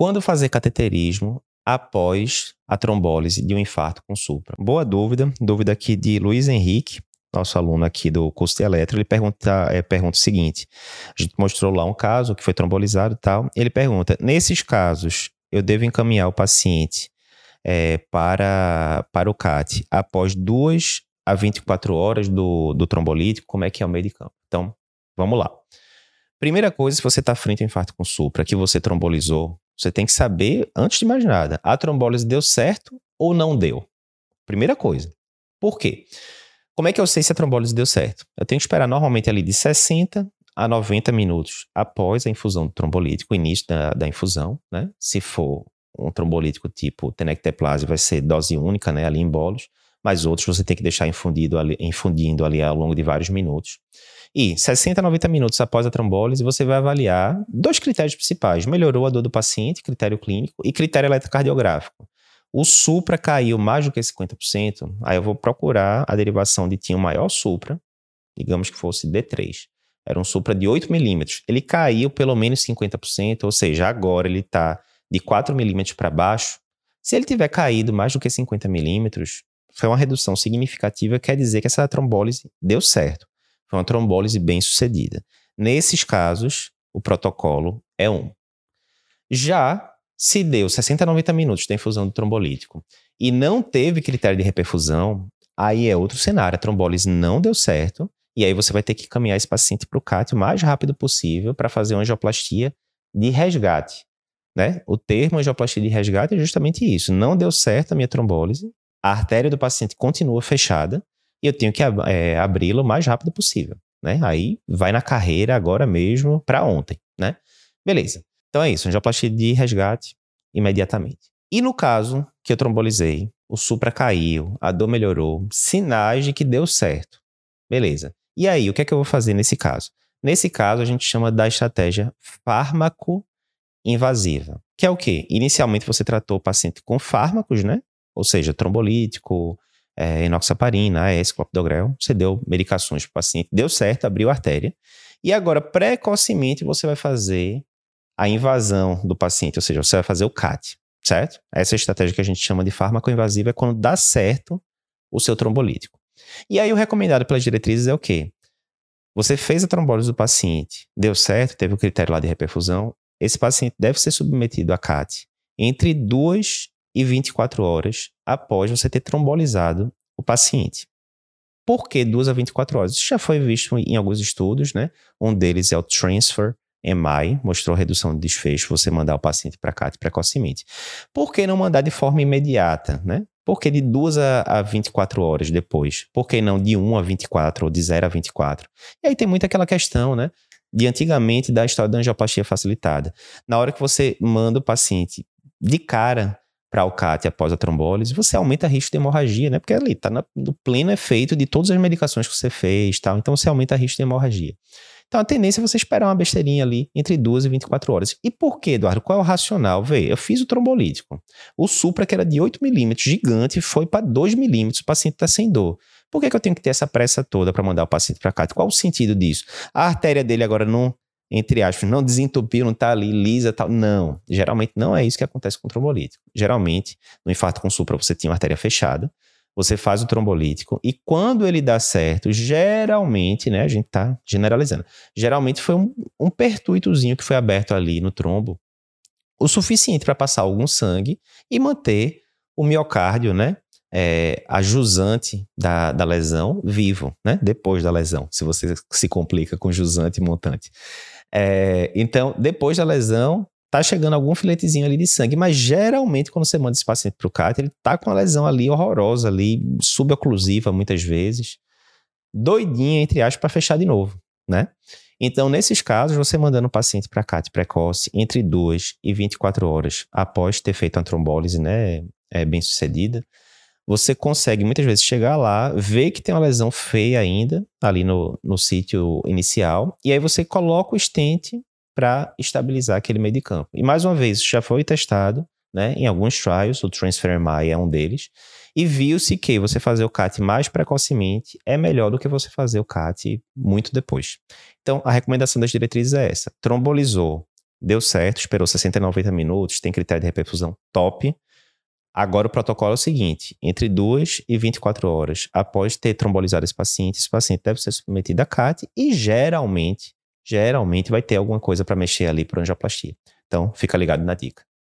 Quando fazer cateterismo após a trombólise de um infarto com supra? Boa dúvida. Dúvida aqui de Luiz Henrique, nosso aluno aqui do curso de eletro. Ele pergunta, é, pergunta o seguinte: a gente mostrou lá um caso que foi trombolizado e tal. Ele pergunta: nesses casos, eu devo encaminhar o paciente é, para, para o CAT após duas a 24 horas do, do trombolítico? Como é que é o meio de campo? Então, vamos lá. Primeira coisa, se você está frente ao infarto com supra, que você trombolizou, você tem que saber, antes de mais nada, a trombólise deu certo ou não deu? Primeira coisa. Por quê? Como é que eu sei se a trombólise deu certo? Eu tenho que esperar normalmente ali de 60 a 90 minutos após a infusão do trombolítico, o início da, da infusão, né? Se for um trombolítico tipo tenecteplase, vai ser dose única, né? Ali em bolos, mas outros você tem que deixar infundido ali, infundindo ali ao longo de vários minutos. E 60 a 90 minutos após a trombólise, você vai avaliar dois critérios principais: melhorou a dor do paciente, critério clínico, e critério eletrocardiográfico. O supra caiu mais do que 50%, aí eu vou procurar a derivação de tinha um maior supra, digamos que fosse D3. Era um supra de 8 milímetros. Ele caiu pelo menos 50%, ou seja, agora ele está de 4 milímetros para baixo. Se ele tiver caído mais do que 50 milímetros, foi uma redução significativa, quer dizer que essa trombólise deu certo. Foi uma trombólise bem sucedida. Nesses casos, o protocolo é um. Já se deu 60 a 90 minutos da infusão do trombolítico e não teve critério de reperfusão, aí é outro cenário. A trombólise não deu certo e aí você vai ter que caminhar esse paciente para o CAT o mais rápido possível para fazer uma angioplastia de resgate. Né? O termo angioplastia de resgate é justamente isso. Não deu certo a minha trombólise, a artéria do paciente continua fechada e eu tenho que é, abri-la o mais rápido possível. Né? Aí vai na carreira agora mesmo para ontem. Né? Beleza. Então é isso, angioplastia de resgate imediatamente. E no caso que eu trombolizei, o supra caiu, a dor melhorou, sinais de que deu certo. Beleza. E aí, o que é que eu vou fazer nesse caso? Nesse caso, a gente chama da estratégia fármaco invasiva, que é o quê? Inicialmente você tratou o paciente com fármacos, né? Ou seja, trombolítico, é, enoxaparina, AS, clopidogrel. Você deu medicações para o paciente, deu certo, abriu a artéria. E agora, precocemente, você vai fazer a invasão do paciente, ou seja, você vai fazer o CAT, certo? Essa é estratégia que a gente chama de fármaco invasivo é quando dá certo o seu trombolítico. E aí o recomendado pelas diretrizes é o quê? Você fez a trombólise do paciente, deu certo, teve o critério lá de reperfusão, esse paciente deve ser submetido a CAT entre 2 e 24 horas após você ter trombolizado o paciente. Por que 2 a 24 horas? Isso já foi visto em alguns estudos, né? Um deles é o Transfer EMI mostrou redução de desfecho você mandar o paciente para CAT precocemente. Por que não mandar de forma imediata, né? Por que de 2 a, a 24 horas depois? Por que não de 1 a 24 ou de 0 a 24? E aí tem muita aquela questão, né? De antigamente da história da angioplastia facilitada. Na hora que você manda o paciente de cara para o CAT após a trombólise, você aumenta o risco de hemorragia, né? Porque ali está no pleno efeito de todas as medicações que você fez, tal. Então você aumenta o risco de hemorragia. Então a tendência é você esperar uma besteirinha ali entre 2 e 24 horas. E por que, Eduardo? Qual é o racional? Vê, eu fiz o trombolítico. O supra, que era de 8 milímetros, gigante, foi para 2 milímetros, o paciente está sem dor. Por que, que eu tenho que ter essa pressa toda para mandar o paciente para cá? Qual o sentido disso? A artéria dele agora não, entre aspas, não desentupiu, não está ali lisa tal. Não, geralmente não é isso que acontece com o trombolítico. Geralmente, no infarto com supra, você tinha uma artéria fechada, você faz o trombolítico e quando ele dá certo, geralmente, né, a gente tá generalizando, geralmente foi um, um pertuitozinho que foi aberto ali no trombo, o suficiente para passar algum sangue e manter o miocárdio, né, é, a jusante da, da lesão vivo, né, depois da lesão, se você se complica com jusante e montante. É, então, depois da lesão, tá chegando algum filetezinho ali de sangue, mas geralmente quando você manda esse paciente para o CAT, ele tá com uma lesão ali horrorosa, ali, suboclusiva muitas vezes, doidinha, entre aspas, para fechar de novo, né? Então, nesses casos, você mandando o paciente para CAT precoce entre 2 e 24 horas após ter feito a trombólise, né, é bem sucedida, você consegue muitas vezes chegar lá, ver que tem uma lesão feia ainda ali no, no sítio inicial, e aí você coloca o stent para estabilizar aquele meio de campo. E mais uma vez, já foi testado né, em alguns trials, o TransferMI é um deles, e viu-se que você fazer o CAT mais precocemente é melhor do que você fazer o CAT muito depois. Então, a recomendação das diretrizes é essa: trombolizou deu certo, esperou 60 e 90 minutos, tem critério de reperfusão top. Agora o protocolo é o seguinte: entre 2 e 24 horas após ter trombolizado esse paciente, esse paciente deve ser submetido a CAT e geralmente, geralmente vai ter alguma coisa para mexer ali para angioplastia. Então, fica ligado na dica.